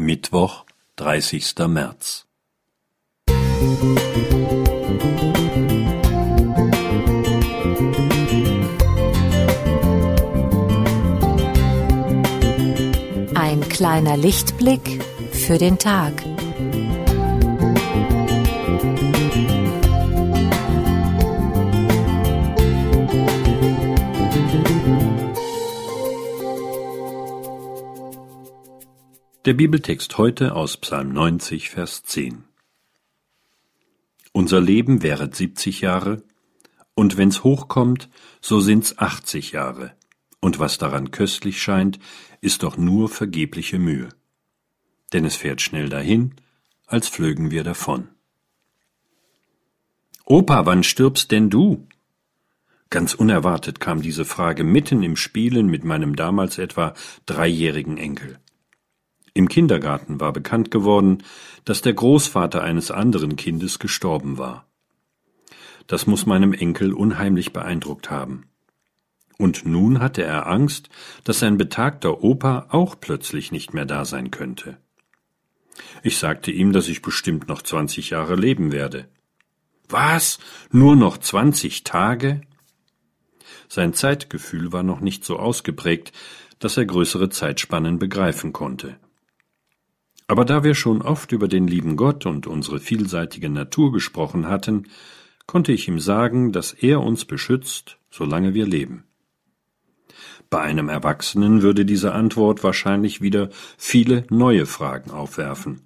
Mittwoch, dreißigster März. Ein kleiner Lichtblick für den Tag. Der Bibeltext heute aus Psalm 90, Vers 10. Unser Leben währet 70 Jahre, und wenn's hochkommt, so sind's 80 Jahre, und was daran köstlich scheint, ist doch nur vergebliche Mühe. Denn es fährt schnell dahin, als flögen wir davon. Opa, wann stirbst denn du? Ganz unerwartet kam diese Frage mitten im Spielen mit meinem damals etwa dreijährigen Enkel. Im Kindergarten war bekannt geworden, dass der Großvater eines anderen Kindes gestorben war. Das muss meinem Enkel unheimlich beeindruckt haben. Und nun hatte er Angst, dass sein betagter Opa auch plötzlich nicht mehr da sein könnte. Ich sagte ihm, dass ich bestimmt noch zwanzig Jahre leben werde. Was? Nur noch zwanzig Tage? Sein Zeitgefühl war noch nicht so ausgeprägt, dass er größere Zeitspannen begreifen konnte. Aber da wir schon oft über den lieben Gott und unsere vielseitige Natur gesprochen hatten, konnte ich ihm sagen, dass er uns beschützt, solange wir leben. Bei einem Erwachsenen würde diese Antwort wahrscheinlich wieder viele neue Fragen aufwerfen,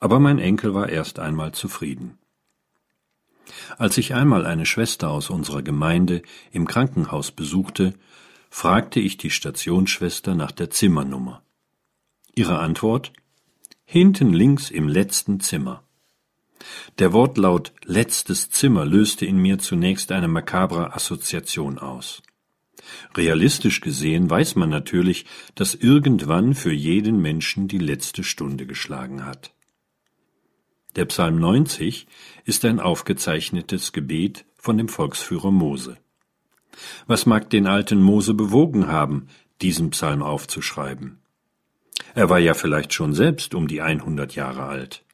aber mein Enkel war erst einmal zufrieden. Als ich einmal eine Schwester aus unserer Gemeinde im Krankenhaus besuchte, fragte ich die Stationsschwester nach der Zimmernummer. Ihre Antwort hinten links im letzten Zimmer. Der Wortlaut letztes Zimmer löste in mir zunächst eine makabre Assoziation aus. Realistisch gesehen weiß man natürlich, dass irgendwann für jeden Menschen die letzte Stunde geschlagen hat. Der Psalm 90 ist ein aufgezeichnetes Gebet von dem Volksführer Mose. Was mag den alten Mose bewogen haben, diesen Psalm aufzuschreiben? Er war ja vielleicht schon selbst um die 100 Jahre alt.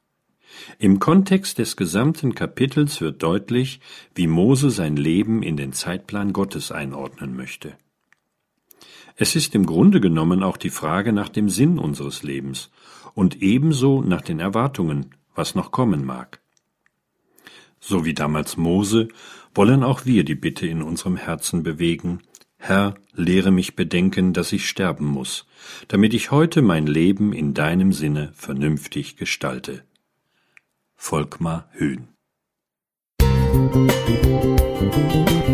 Im Kontext des gesamten Kapitels wird deutlich, wie Mose sein Leben in den Zeitplan Gottes einordnen möchte. Es ist im Grunde genommen auch die Frage nach dem Sinn unseres Lebens und ebenso nach den Erwartungen, was noch kommen mag. So wie damals Mose wollen auch wir die Bitte in unserem Herzen bewegen, Herr, lehre mich bedenken, dass ich sterben muss, damit ich heute mein Leben in deinem Sinne vernünftig gestalte. Volkmar Höhn Musik